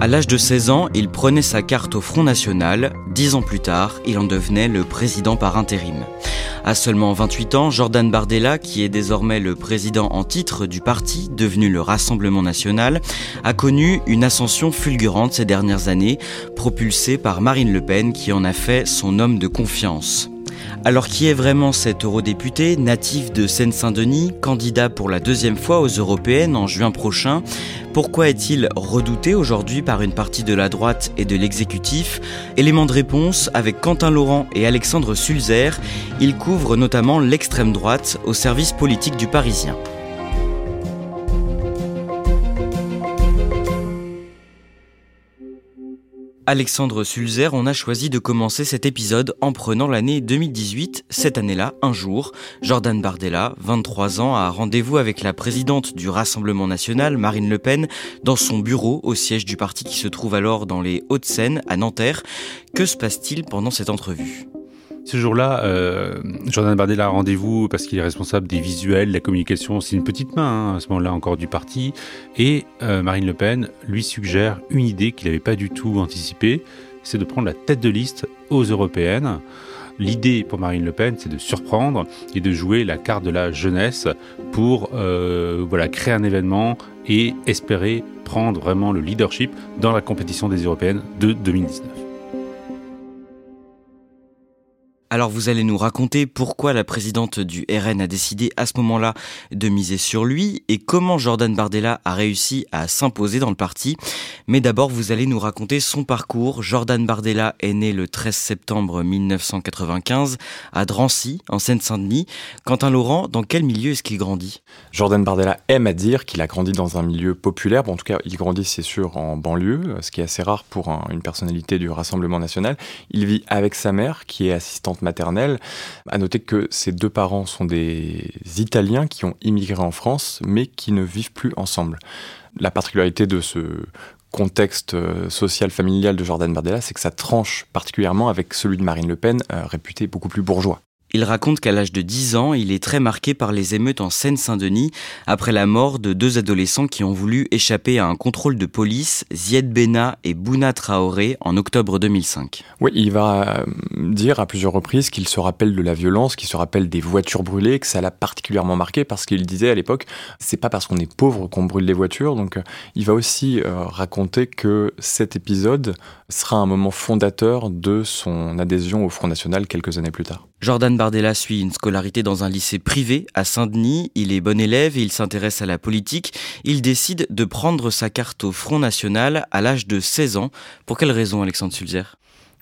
À l'âge de 16 ans, il prenait sa carte au Front National. Dix ans plus tard, il en devenait le président par intérim. À seulement 28 ans, Jordan Bardella, qui est désormais le président en titre du parti, devenu le Rassemblement National, a connu une ascension fulgurante ces dernières années, propulsée par Marine Le Pen, qui en a fait son homme de confiance. Alors qui est vraiment cet eurodéputé, natif de Seine-Saint-Denis, candidat pour la deuxième fois aux européennes en juin prochain? Pourquoi est-il redouté aujourd'hui par une partie de la droite et de l'exécutif? Élément de réponse avec Quentin Laurent et Alexandre Sulzer. Il couvre notamment l'extrême droite au service politique du Parisien. Alexandre Sulzer, on a choisi de commencer cet épisode en prenant l'année 2018. Cette année-là, un jour, Jordan Bardella, 23 ans, a rendez-vous avec la présidente du Rassemblement national, Marine Le Pen, dans son bureau au siège du parti qui se trouve alors dans les Hauts-de-Seine, à Nanterre. Que se passe-t-il pendant cette entrevue? Ce jour-là, euh, Jordan Bardella a rendez-vous parce qu'il est responsable des visuels, de la communication. C'est une petite main, hein, à ce moment-là encore du parti. Et euh, Marine Le Pen lui suggère une idée qu'il n'avait pas du tout anticipée, c'est de prendre la tête de liste aux européennes. L'idée pour Marine Le Pen, c'est de surprendre et de jouer la carte de la jeunesse pour euh, créer un événement et espérer prendre vraiment le leadership dans la compétition des européennes de 2019. Alors vous allez nous raconter pourquoi la présidente du RN a décidé à ce moment-là de miser sur lui et comment Jordan Bardella a réussi à s'imposer dans le parti. Mais d'abord vous allez nous raconter son parcours. Jordan Bardella est né le 13 septembre 1995 à Drancy, en Seine-Saint-Denis. Quentin Laurent, dans quel milieu est-ce qu'il grandit? Jordan Bardella aime à dire qu'il a grandi dans un milieu populaire. Bon, en tout cas, il grandit c'est sûr en banlieue, ce qui est assez rare pour une personnalité du Rassemblement national. Il vit avec sa mère qui est assistante maternelle. À noter que ses deux parents sont des Italiens qui ont immigré en France, mais qui ne vivent plus ensemble. La particularité de ce contexte euh, social familial de Jordan Bardella, c'est que ça tranche particulièrement avec celui de Marine Le Pen, euh, réputé beaucoup plus bourgeois. Il raconte qu'à l'âge de 10 ans, il est très marqué par les émeutes en Seine-Saint-Denis après la mort de deux adolescents qui ont voulu échapper à un contrôle de police, Zied Bena et Bouna Traoré, en octobre 2005. Oui, il va euh, dire à plusieurs reprises qu'il se rappelle de la violence, qu'il se rappelle des voitures brûlées, que ça l'a particulièrement marqué parce qu'il disait à l'époque, c'est pas parce qu'on est pauvre qu'on brûle les voitures. Donc, euh, il va aussi euh, raconter que cet épisode sera un moment fondateur de son adhésion au Front National quelques années plus tard. Jordan Bardella suit une scolarité dans un lycée privé à Saint-Denis. Il est bon élève et il s'intéresse à la politique. Il décide de prendre sa carte au Front National à l'âge de 16 ans. Pour quelle raison, Alexandre Sulzer?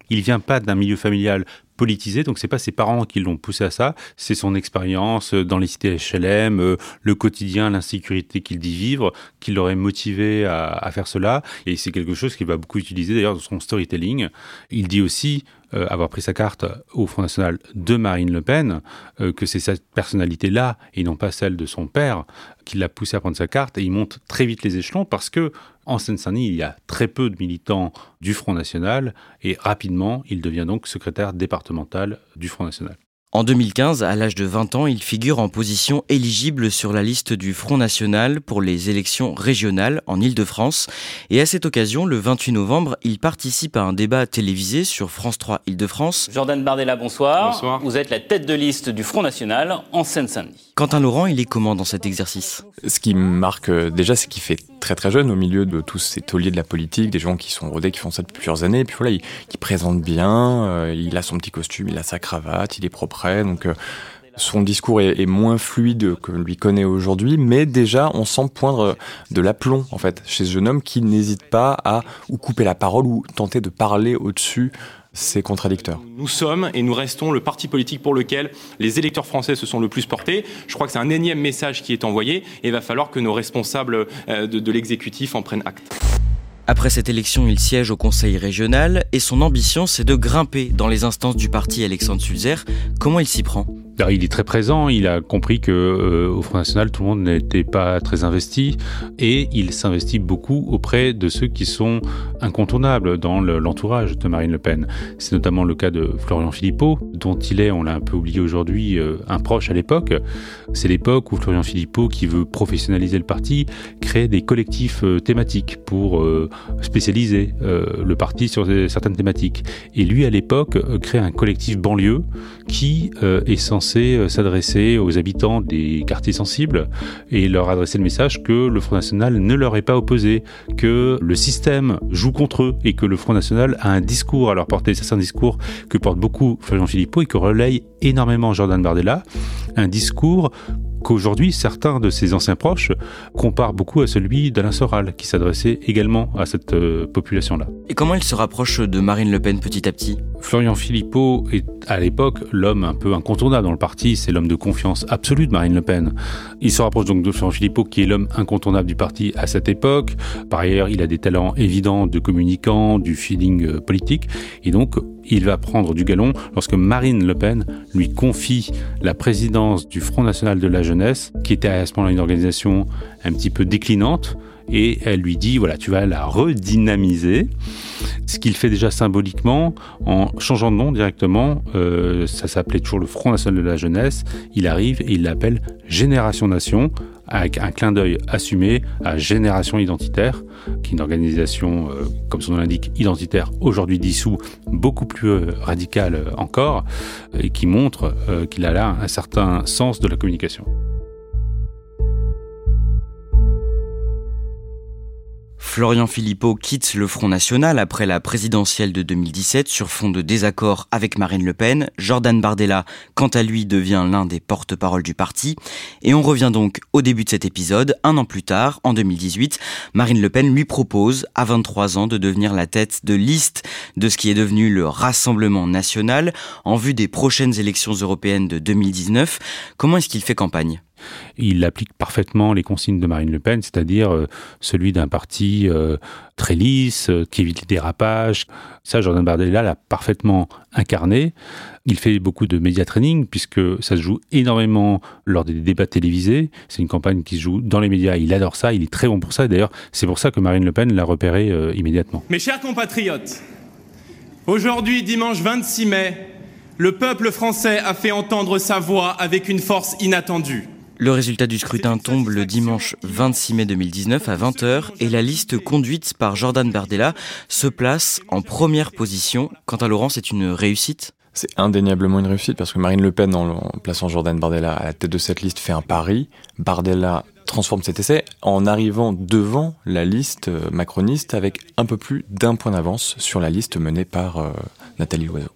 Il vient pas d'un milieu familial politisé, donc c'est pas ses parents qui l'ont poussé à ça, c'est son expérience dans les cités HLM, euh, le quotidien, l'insécurité qu'il dit vivre, qui l'aurait motivé à, à, faire cela, et c'est quelque chose qu'il va beaucoup utiliser d'ailleurs dans son storytelling. Il dit aussi euh, avoir pris sa carte au Front National de Marine Le Pen, euh, que c'est cette personnalité-là, et non pas celle de son père, qui l'a poussé à prendre sa carte, et il monte très vite les échelons parce que en Seine-Saint-Denis, il y a très peu de militants du Front National, et rapidement, il devient donc secrétaire départemental du Front National. En 2015, à l'âge de 20 ans, il figure en position éligible sur la liste du Front National pour les élections régionales en Ile-de-France. Et à cette occasion, le 28 novembre, il participe à un débat télévisé sur France 3 Ile-de-France. Jordan Bardella, bonsoir. Bonsoir. Vous êtes la tête de liste du Front National en Seine-Saint-Denis. Quentin Laurent, il est comment dans cet exercice? Ce qui me marque euh, déjà, c'est qu'il fait très très jeune au milieu de tous ces tauliers de la politique, des gens qui sont rodés, qui font ça depuis plusieurs années. Et puis voilà, il, présente bien, euh, il a son petit costume, il a sa cravate, il est propre donc euh, son discours est, moins fluide que lui connaît aujourd'hui, mais déjà on sent poindre de l'aplomb en fait chez ce jeune homme qui n'hésite pas à ou couper la parole ou tenter de parler au-dessus ses contradicteurs. Nous sommes et nous restons le parti politique pour lequel les électeurs français se sont le plus portés. Je crois que c'est un énième message qui est envoyé et il va falloir que nos responsables euh, de l'exécutif en prennent acte. Après cette élection, il siège au conseil régional et son ambition, c'est de grimper dans les instances du parti Alexandre Sulzer. Comment il s'y prend? Il est très présent, il a compris que euh, au Front National, tout le monde n'était pas très investi et il s'investit beaucoup auprès de ceux qui sont incontournables dans l'entourage de Marine Le Pen. C'est notamment le cas de Florian Philippot, dont il est, on l'a un peu oublié aujourd'hui, euh, un proche à l'époque. C'est l'époque où Florian Philippot, qui veut professionnaliser le parti, crée des collectifs euh, thématiques pour spécialiser le parti sur certaines thématiques. Et lui, à l'époque, crée un collectif banlieue qui est censé euh, s'adresser aux habitants des quartiers sensibles et leur adresser le message que le Front National ne leur est pas opposé, que le système joue contre eux et que le Front National a un discours à leur porter. C'est un discours que porte beaucoup Florian Philippot et que relaye énormément Jordan Bardella, un discours qu'aujourd'hui certains de ses anciens proches comparent beaucoup à celui d'Alain Soral, qui s'adressait également à cette euh, population-là. Et comment il se rapproche de Marine Le Pen petit à petit? Florian Philippot est à l'époque l'homme un peu incontournable dans le parti, c'est l'homme de confiance absolue de Marine Le Pen. Il se rapproche donc de Florian Philippot, qui est l'homme incontournable du parti à cette époque. Par ailleurs, il a des talents évidents de communicant, du feeling euh, politique, et donc il va prendre du galon lorsque Marine Le Pen lui confie la présidence du Front National de la Jeunesse, qui était à ce moment-là une organisation un petit peu déclinante, et elle lui dit voilà tu vas la redynamiser. Ce qu'il fait déjà symboliquement en changeant de nom directement euh, ça s'appelait toujours le Front National de la Jeunesse il arrive et il l'appelle Génération Nation avec un clin d'œil assumé à Génération Identitaire, qui est une organisation, euh, comme son nom l'indique, identitaire, aujourd'hui dissous, beaucoup plus euh, radicale encore, et qui montre qu'il a là un certain sens de la communication. Florian Philippot quitte le Front National après la présidentielle de 2017 sur fond de désaccord avec Marine Le Pen. Jordan Bardella, quant à lui, devient l'un des porte-parole du parti. Et on revient donc au début de cet épisode. Un an plus tard, en 2018, Marine Le Pen lui propose, à 23 ans, de devenir la tête de liste de ce qui est devenu le Rassemblement national en vue des prochaines élections européennes de 2019. Comment est-ce qu'il fait campagne? Il applique parfaitement les consignes de Marine Le Pen, c'est-à-dire euh, celui d'un parti euh, très lisse, euh, qui évite les dérapages. Ça, Jordan Bardella l'a parfaitement incarné. Il fait beaucoup de média training, puisque ça se joue énormément lors des débats télévisés. C'est une campagne qui se joue dans les médias. Il adore ça, il est très bon pour ça. D'ailleurs, c'est pour ça que Marine Le Pen l'a repéré immédiatement. Mes chers compatriotes, aujourd'hui, dimanche 26 mai, le peuple français a fait entendre sa voix avec une force inattendue. Le résultat du scrutin tombe le dimanche 26 mai 2019 à 20h et la liste conduite par Jordan Bardella se place en première position. Quant à Laurent, c'est une réussite? C'est indéniablement une réussite parce que Marine Le Pen, en, plaçant Jordan Bardella à la tête de cette liste, fait un pari. Bardella transforme cet essai en arrivant devant la liste macroniste avec un peu plus d'un point d'avance sur la liste menée par euh, Nathalie Loiseau.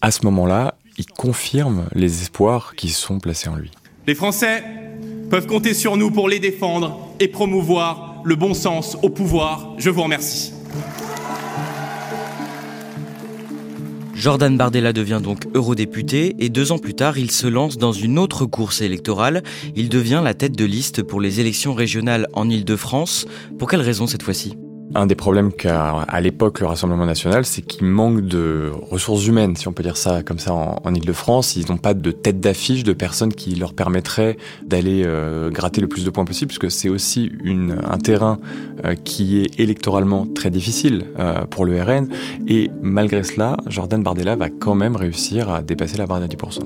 À ce moment-là, il confirme les espoirs qui sont placés en lui. Les Français peuvent compter sur nous pour les défendre et promouvoir le bon sens au pouvoir. Je vous remercie. Jordan Bardella devient donc eurodéputé et deux ans plus tard, il se lance dans une autre course électorale. Il devient la tête de liste pour les élections régionales en Ile-de-France. Pour quelle raison cette fois-ci? Un des problèmes qu'a à l'époque le Rassemblement national, c'est qu'il manque de ressources humaines, si on peut dire ça comme ça en, en Ile-de-France. Ils n'ont pas de tête d'affiche de personnes qui leur permettraient d'aller euh, gratter le plus de points possible, puisque c'est aussi une, un terrain euh, qui est électoralement très difficile euh, pour le RN. Et malgré cela, Jordan Bardella va quand même réussir à dépasser la barre des 10%.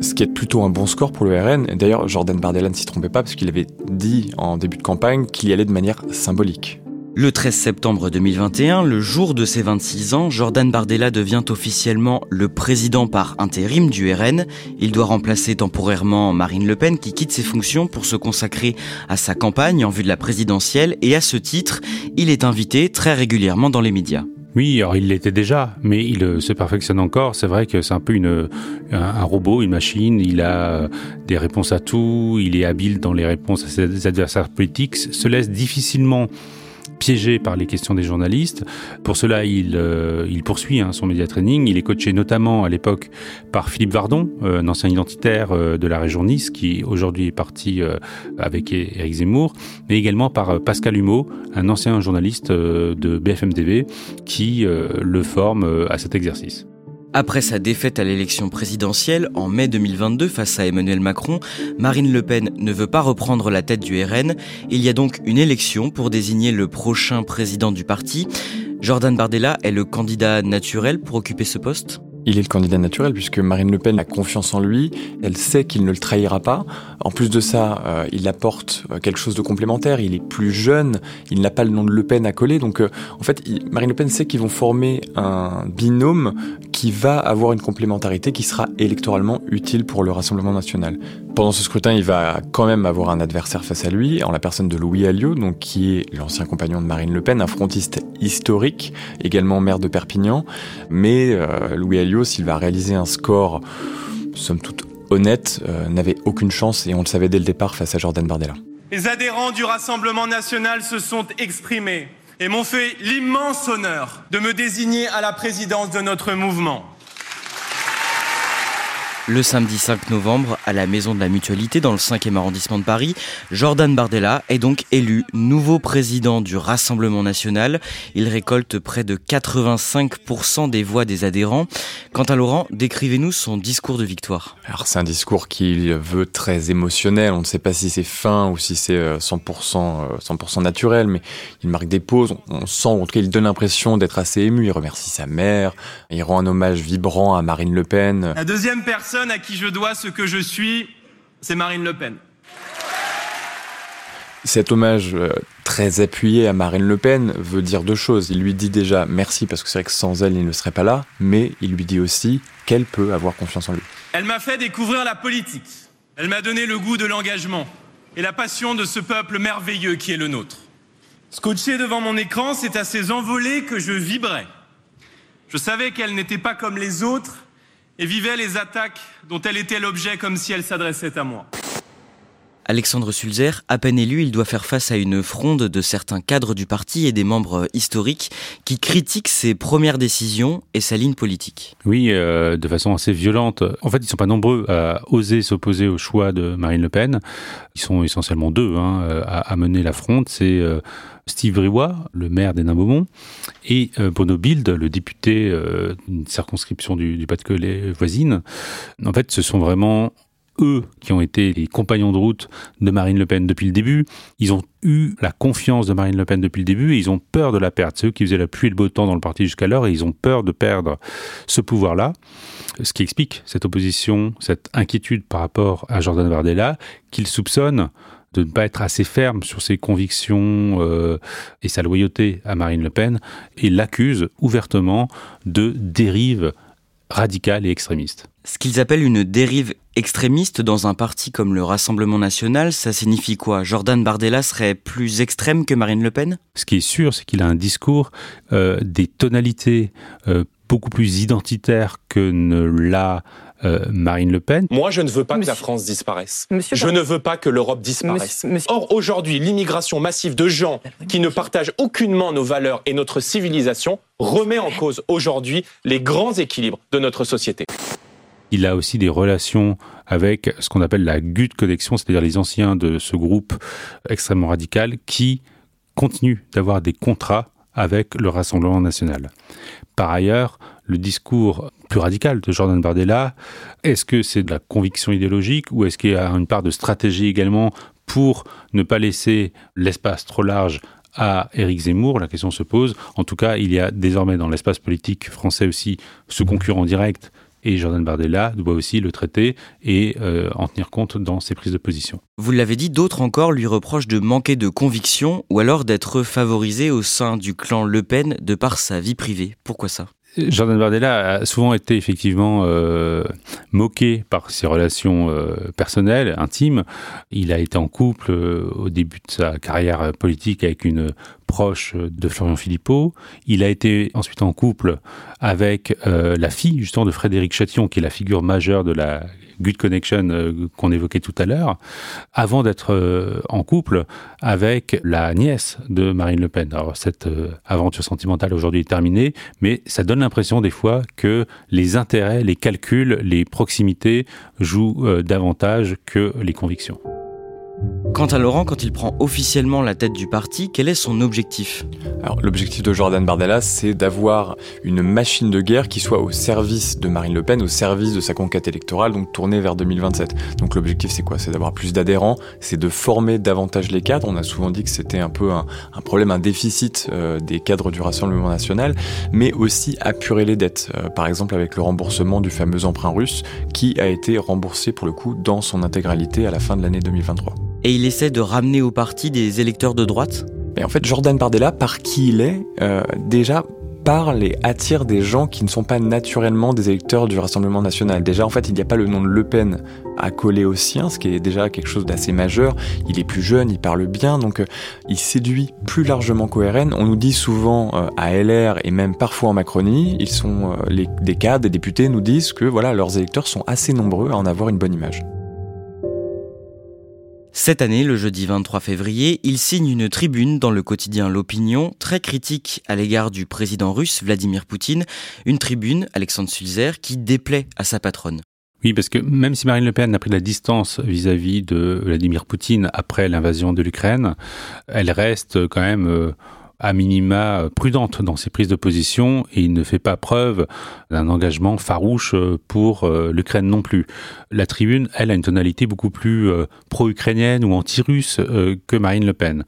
Ce qui est plutôt un bon score pour le RN. D'ailleurs, Jordan Bardella ne s'y trompait pas, parce qu'il avait dit en début de campagne qu'il y allait de manière symbolique. Le 13 septembre 2021, le jour de ses 26 ans, Jordan Bardella devient officiellement le président par intérim du RN. Il doit remplacer temporairement Marine Le Pen qui quitte ses fonctions pour se consacrer à sa campagne en vue de la présidentielle et à ce titre, il est invité très régulièrement dans les médias. Oui, alors il l'était déjà, mais il euh, se perfectionne encore. C'est vrai que c'est un peu une, un, robot, une machine. Il a euh, des réponses à tout. Il est habile dans les réponses à ses adversaires politiques. Se laisse difficilement piégé par les questions des journalistes. Pour cela, il, euh, il poursuit hein, son média training. Il est coaché notamment à l'époque par Philippe Vardon, euh, un ancien identitaire euh, de la région Nice, qui aujourd'hui est parti avec Éric Zemmour, mais également par Pascal Humeau, un ancien journaliste de BFM TV, qui le forme à cet exercice. Après sa défaite à l'élection présidentielle en mai 2022 face à Emmanuel Macron, Marine Le Pen ne veut pas reprendre la tête du RN. Il y a donc une élection pour désigner le prochain président du parti. Jordan Bardella est le candidat naturel pour occuper ce poste il est le candidat naturel puisque Marine Le Pen a confiance en lui, elle sait qu'il ne le trahira pas. En plus de ça, euh, il apporte euh, quelque chose de complémentaire, il est plus jeune, il n'a pas le nom de Le Pen à coller, donc euh, en fait Marine Le Pen sait qu'ils vont former un binôme qui va avoir une complémentarité qui sera électoralement utile pour le Rassemblement national. Pendant ce scrutin, il va quand même avoir un adversaire face à lui, en la personne de Louis Alliot, donc qui est l'ancien compagnon de Marine Le Pen, un frontiste historique, également maire de Perpignan, mais Louis Alliot s'il va réaliser un score, somme toute honnête, euh, n'avait aucune chance et on le savait dès le départ face à Jordan Bardella. Les adhérents du Rassemblement national se sont exprimés et m'ont fait l'immense honneur de me désigner à la présidence de notre mouvement. Le samedi 5 novembre, à la Maison de la Mutualité dans le 5e arrondissement de Paris, Jordan Bardella est donc élu nouveau président du Rassemblement national. Il récolte près de 85% des voix des adhérents. Quant à Laurent, décrivez-nous son discours de victoire. Alors c'est un discours qu'il veut très émotionnel. On ne sait pas si c'est fin ou si c'est 100%, euh, 100% euh, naturel, mais il marque des pauses. On sent, en tout cas, il donne l'impression d'être assez ému. Il remercie sa mère. Il rend un hommage vibrant à Marine Le Pen. La deuxième personne à qui je dois ce que je suis, c'est Marine Le Pen. Cet hommage euh, très appuyé à Marine Le Pen veut dire deux choses. Il lui dit déjà merci parce que c'est vrai que sans elle, il ne serait pas là, mais il lui dit aussi qu'elle peut avoir confiance en lui. Elle m'a fait découvrir la politique. Elle m'a donné le goût de l'engagement et la passion de ce peuple merveilleux qui est le nôtre. Scotché devant mon écran, c'est à ces envolées que je vibrais. Je savais qu'elle n'était pas comme les autres et vivait les attaques dont elle était l'objet comme si elle s'adressait à moi. Alexandre Sulzer, à peine élu, il doit faire face à une fronde de certains cadres du parti et des membres historiques qui critiquent ses premières décisions et sa ligne politique. Oui, euh, de façon assez violente. En fait, ils ne sont pas nombreux à oser s'opposer au choix de Marine Le Pen. Ils sont essentiellement deux hein, à, mener la fronde. C'est euh, Steve Briouat, le maire des Beaumont, et euh, Bruno Bild, le député d'une circonscription du, du Pas-de-Calais voisine. En fait, ce sont vraiment eux qui ont été les compagnons de route de Marine Le Pen depuis le début. Ils ont eu la confiance de Marine Le Pen depuis le début et ils ont peur de la perdre. C'est eux qui faisaient la pluie et le beau temps dans le parti jusqu'alors et ils ont peur de perdre ce pouvoir-là. Ce qui explique cette opposition, cette inquiétude par rapport à Jordan Bardella, qu'ils soupçonnent de ne pas être assez ferme sur ses convictions euh, et sa loyauté à Marine Le Pen et l'accusent ouvertement de dérive radicale et extrémiste. Ce qu'ils appellent une dérive extrémiste dans un parti comme le Rassemblement national, ça signifie quoi? Jordan Bardella serait plus extrême que Marine Le Pen? Ce qui est sûr, c'est qu'il a un discours, euh, des tonalités euh, beaucoup plus identitaires que ne l'a euh, Marine Le Pen. Moi, je ne veux pas que la France disparaisse. je ne veux pas que l'Europe disparaisse. Or, aujourd'hui, l'immigration massive de gens qui ne partagent aucunement nos valeurs et notre civilisation remet en cause aujourd'hui les grands équilibres de notre société. Il a aussi des relations avec ce qu'on appelle la GUT Connexion, c'est-à-dire les anciens de ce groupe extrêmement radical qui continuent d'avoir des contrats avec le Rassemblement national. Par ailleurs, le discours plus radical de Jordan Bardella, est-ce que c'est de la conviction idéologique ou est-ce qu'il y a une part de stratégie également pour ne pas laisser l'espace trop large à Éric Zemmour, la question se pose. En tout cas, il y a désormais dans l'espace politique français aussi ce concurrent direct et Jordan Bardella doit aussi le traiter et euh, en tenir compte dans ses prises de position. Vous l'avez dit, d'autres encore lui reprochent de manquer de conviction ou alors d'être favorisé au sein du clan Le Pen de par sa vie privée. Pourquoi ça? Jordan Bardella a souvent été effectivement euh, moqué par ses relations euh, personnelles, intimes. Il a été en couple euh, au début de sa carrière politique avec une proche de Florian Philippot. Il a été ensuite en couple avec la fille justement de Frédéric Chatillon, qui est la figure majeure de la Good Connection euh, qu'on évoquait tout à l'heure, avant d'être euh, en couple avec la nièce de Marine Le Pen. Alors cette euh, aventure sentimentale aujourd'hui est terminée, mais ça donne l'impression des fois que les intérêts, les calculs, les proximités jouent davantage que les convictions. Quant à Laurent, quand il prend officiellement la tête du parti, quel est son objectif? L'objectif de Jordan Bardella, c'est d'avoir une machine de guerre qui soit au service de Marine Le Pen, au service de sa conquête électorale, donc tournée vers 2027. Donc l'objectif c'est quoi? C'est d'avoir plus d'adhérents, c'est de former davantage les cadres. On a souvent dit que c'était un peu un, problème, un déficit euh, des cadres du Rassemblement national, mais aussi apurer les dettes. Euh, par exemple avec le remboursement du fameux emprunt russe qui a été remboursé pour le coup dans son intégralité à la fin de l'année 2023 et il essaie de ramener au parti des électeurs de droite? Et En fait, Jordan Bardella, par qui il est, euh, déjà parle et attire des gens qui ne sont pas naturellement des électeurs du Rassemblement national. Déjà, en fait, il n'y a pas le nom de Le Pen à coller au sien, ce qui est déjà quelque chose d'assez majeur. Il est plus jeune, il parle bien, donc euh, il séduit plus largement qu'ORN. On nous dit souvent euh, à LR et même parfois en Macronie, ils sont les, des cadres, des députés nous disent que voilà, leurs électeurs sont assez nombreux à en avoir une bonne image. Cette année, le jeudi 23 février, il signe une tribune dans le quotidien L'Opinion, très critique à l'égard du président russe Vladimir Poutine, une tribune, Alexandre Sulzer, qui déplaît à sa patronne. Oui, parce que même si Marine Le Pen a pris la distance vis-à-vis de Vladimir Poutine après l'invasion de l'Ukraine, elle reste quand même euh, à minima prudente dans ses prises de position et il ne fait pas preuve d'un engagement farouche pour euh, l'Ukraine non plus. La tribune, elle, a une tonalité beaucoup plus euh, pro-ukrainienne ou anti-russe euh, que Marine Le Pen.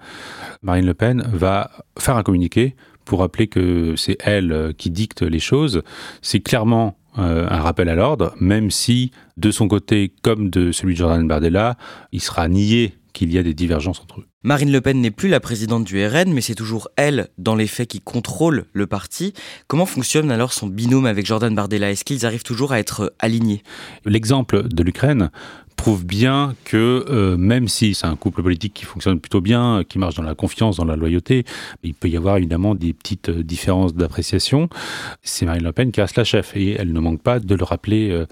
Marine Le Pen va faire un communiqué pour rappeler que c'est elle qui dicte les choses. C'est clairement un rappel à l'ordre, même si de son côté, comme de celui de Jordan Bardella, il sera nié qu'il y a des divergences entre eux. Marine Le Pen n'est plus la présidente du RN, mais c'est toujours elle, dans les faits, qui contrôle le parti. Comment fonctionne alors son binôme avec Jordan Bardella? Est-ce qu'ils arrivent toujours à être alignés? L'exemple de l'Ukraine prouve bien que euh, même si c'est un couple politique qui fonctionne plutôt bien, qui marche dans la confiance, dans la loyauté, il peut y avoir évidemment des petites euh, différences d'appréciation. C'est Marine Le Pen qui reste la chef et elle ne manque pas de le rappeler euh,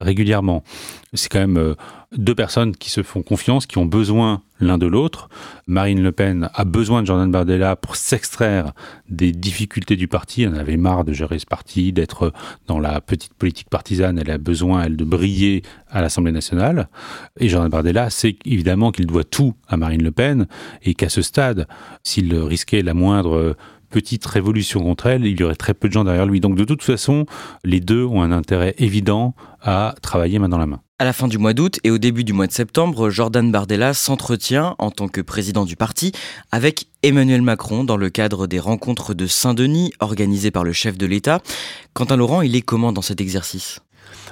régulièrement. C'est quand même deux personnes qui se font confiance, qui ont besoin l'un de l'autre. Marine Le Pen a besoin de Jordan Bardella pour s'extraire des difficultés du parti. Elle en avait marre de gérer ce parti, d'être dans la petite politique partisane. Elle a besoin, elle, de briller à l'Assemblée nationale. Et Jordan Bardella sait évidemment qu'il doit tout à Marine Le Pen et qu'à ce stade, s'il risquait la moindre petite révolution contre elle, il y aurait très peu de gens derrière lui. Donc de toute façon, les deux ont un intérêt évident à travailler main dans la main. À la fin du mois d'août et au début du mois de septembre, Jordan Bardella s'entretient en tant que président du parti avec Emmanuel Macron dans le cadre des rencontres de Saint-Denis organisées par le chef de l'État. Quentin Laurent, il est comment dans cet exercice?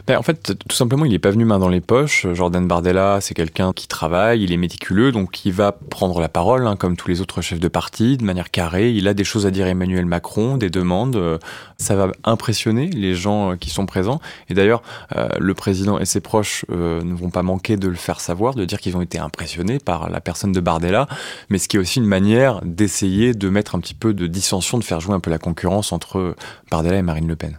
Ben, en fait, tout simplement, il n'est pas venu main dans les poches. Jordan Bardella, c'est quelqu'un qui travaille, il est méticuleux, donc il va prendre la parole, hein, comme tous les autres chefs de parti, de manière carrée. Il a des choses à dire à Emmanuel Macron, des demandes. Euh, ça va impressionner les gens euh, qui sont présents. Et d'ailleurs, euh, le président et ses proches ne vont pas manquer de le faire savoir, de dire qu'ils ont été impressionnés par la personne de Bardella, mais ce qui est aussi une manière d'essayer de mettre un petit peu de dissension, de faire jouer un peu la concurrence entre Bardella et Marine Le Pen.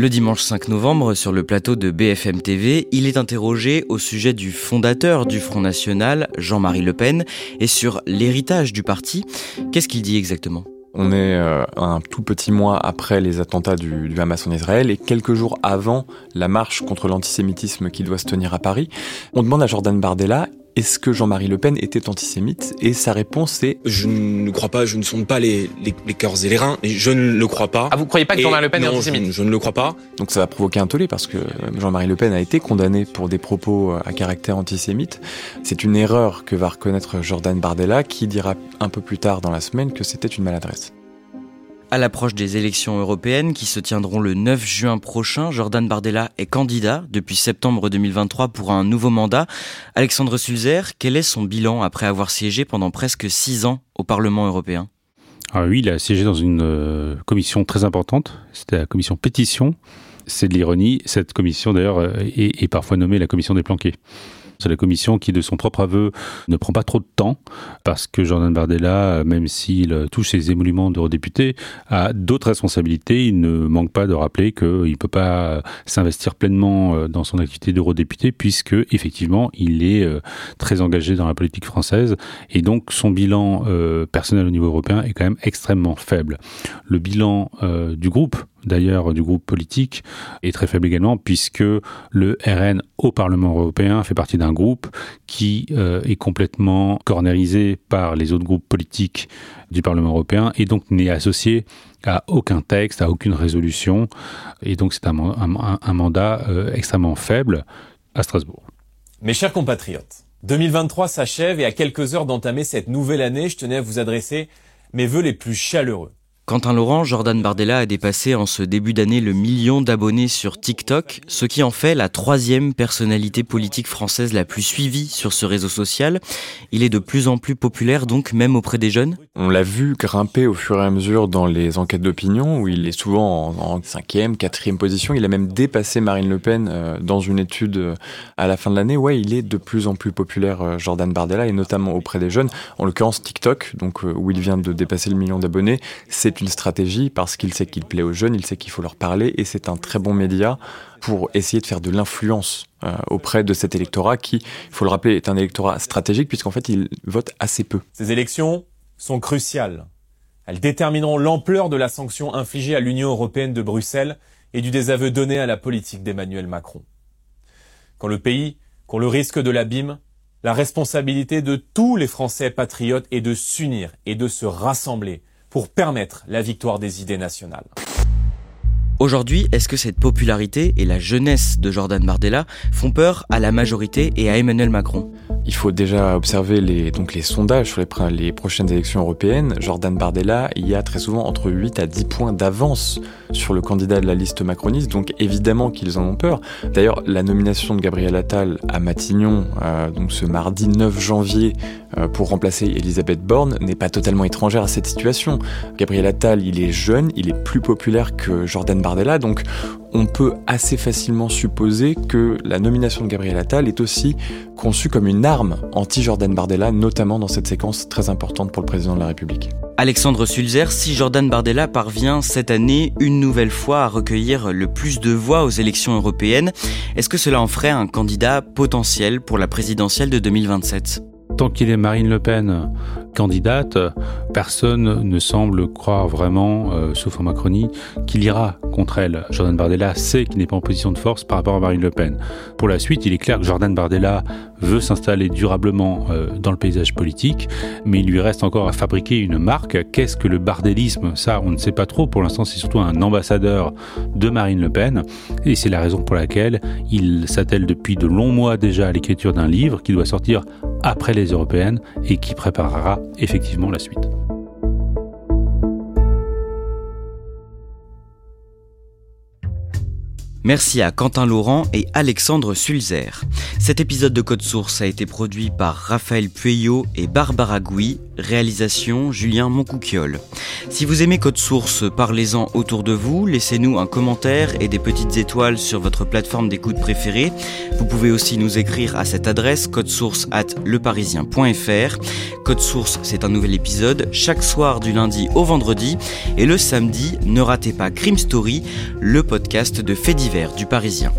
Le dimanche 5 novembre, sur le plateau de BFM TV, il est interrogé au sujet du fondateur du Front National, Jean-Marie Le Pen, et sur l'héritage du parti. Qu'est-ce qu'il dit exactement? On est euh, un tout petit mois après les attentats du, du, Hamas en Israël et quelques jours avant la marche contre l'antisémitisme qui doit se tenir à Paris. On demande à Jordan Bardella est-ce que Jean-Marie Le Pen était antisémite Et sa réponse est Je ne crois pas, je ne sonde pas les, les, cœurs et les reins, et je ne le crois pas. Ah, vous croyez pas que Jean-Marie Le Pen est antisémite je, je, ne le crois pas. Donc ça va provoquer un tollé parce que Jean-Marie Le Pen a été condamné pour des propos à caractère antisémite. C'est une erreur que va reconnaître Jordan Bardella qui dira un peu plus tard dans la semaine que c'était une maladresse. À l'approche des élections européennes qui se tiendront le 9 juin prochain, Jordan Bardella est candidat depuis septembre 2023 pour un nouveau mandat. Alexandre Sulzer, quel est son bilan après avoir siégé pendant presque six ans au Parlement européen? Ah oui, il a siégé dans une euh, commission très importante, c'était la commission pétition. C'est de l'ironie, cette commission d'ailleurs euh, est, parfois nommée la commission des planqués. C'est la commission qui, de son propre aveu, ne prend pas trop de temps parce que Jordan Bardella, même s'il touche ses émoluments d'eurodéputé, a d'autres responsabilités. Il ne manque pas de rappeler qu'il ne peut pas s'investir pleinement euh, dans son activité d'eurodéputé puisque, effectivement, il est euh, très engagé dans la politique française et donc son bilan euh, personnel au niveau européen est quand même extrêmement faible. Le bilan du groupe d'ailleurs du groupe politique est très faible également puisque le RN au Parlement européen fait partie d'un groupe qui euh, est complètement cornérisé par les autres groupes politiques du Parlement européen et donc n'est associé à aucun texte, à aucune résolution et donc c'est un, mandat euh, extrêmement faible à Strasbourg. Mes chers compatriotes, 2023 s'achève et à quelques heures d'entamer cette nouvelle année, je tenais à vous adresser mes vœux les plus chaleureux. Quentin Laurent, Jordan Bardella a dépassé en ce début d'année le million d'abonnés sur TikTok, ce qui en fait la troisième personnalité politique française la plus suivie sur ce réseau social. Il est de plus en plus populaire donc même auprès des jeunes. On l'a vu grimper au fur et à mesure dans les enquêtes d'opinion où il est souvent en, cinquième, quatrième position. Il a même dépassé Marine Le Pen euh, dans une étude euh, à la fin de l'année. Ouais, il est de plus en plus populaire, euh, Jordan Bardella, et notamment auprès des jeunes. En l'occurrence TikTok, donc où il vient de dépasser le million d'abonnés, c'est une stratégie parce qu'il sait qu'il plaît aux jeunes, il sait qu'il faut leur parler et c'est un très bon média pour essayer de faire de l'influence euh, auprès de cet électorat qui, il faut le rappeler, est un électorat stratégique puisqu'en fait il vote assez peu. Ces élections sont cruciales. Elles détermineront l'ampleur de la sanction infligée à l'Union européenne de Bruxelles et du désaveu donné à la politique d'Emmanuel Macron. Quand le pays court le risque de l'abîme, la responsabilité de tous les Français patriotes est de s'unir et de se rassembler pour permettre la victoire des idées nationales. Aujourd'hui, est-ce que cette popularité et la jeunesse de Jordan Bardella font peur à la majorité et à Emmanuel Macron? Il faut déjà observer les, sondages sur les, prochaines élections européennes. Jordan Bardella, y a très souvent entre 8 à 10 points d'avance sur le candidat de la liste macroniste, donc évidemment qu'ils en ont peur. D'ailleurs, la nomination de Gabriel Attal à Matignon, euh, ce mardi 9 janvier, euh, pour remplacer Elisabeth Borne, n'est pas totalement étrangère à cette situation. Gabriel Attal, il est jeune, il est plus populaire que Jordan Bardella, donc on peut assez facilement supposer que la nomination de Gabriel Attal est aussi conçue comme une arme anti-Jordan Bardella, notamment dans cette séquence très importante pour le président de la République. Alexandre Sulzer, si Jordan Bardella parvient cette année une nouvelle fois à recueillir le plus de voix aux élections européennes, est-ce que cela en ferait un candidat potentiel pour la présidentielle de 2027 Tant qu'il est Marine Le Pen candidate, personne ne semble croire vraiment, euh, sauf en Macronie, qu'il ira contre elle. Jordan Bardella sait qu'il n'est pas en position de force par rapport à Marine Le Pen. Pour la suite, il est clair que Jordan Bardella veut s'installer durablement euh, dans le paysage politique, mais il lui reste encore à fabriquer une marque. Qu'est-ce que le bardélisme Ça, on ne sait pas trop. Pour l'instant, c'est surtout un ambassadeur de Marine Le Pen, et c'est la raison pour laquelle il s'attelle depuis de longs mois déjà à l'écriture d'un livre qui doit sortir après les européennes et qui préparera effectivement la suite. Merci à Quentin Laurent et Alexandre Sulzer. Cet épisode de Code Source a été produit par Raphaël Pueyo et Barbara Gouy, réalisation Julien Moncouquiole. Si vous aimez Code Source, parlez-en autour de vous, laissez-nous un commentaire et des petites étoiles sur votre plateforme d'écoute préférée. Vous pouvez aussi nous écrire à cette adresse codesource at leparisien.fr. Code Source, c'est un nouvel épisode chaque soir du lundi au vendredi et le samedi, ne ratez pas Crime Story, le podcast de faits divers du Parisien.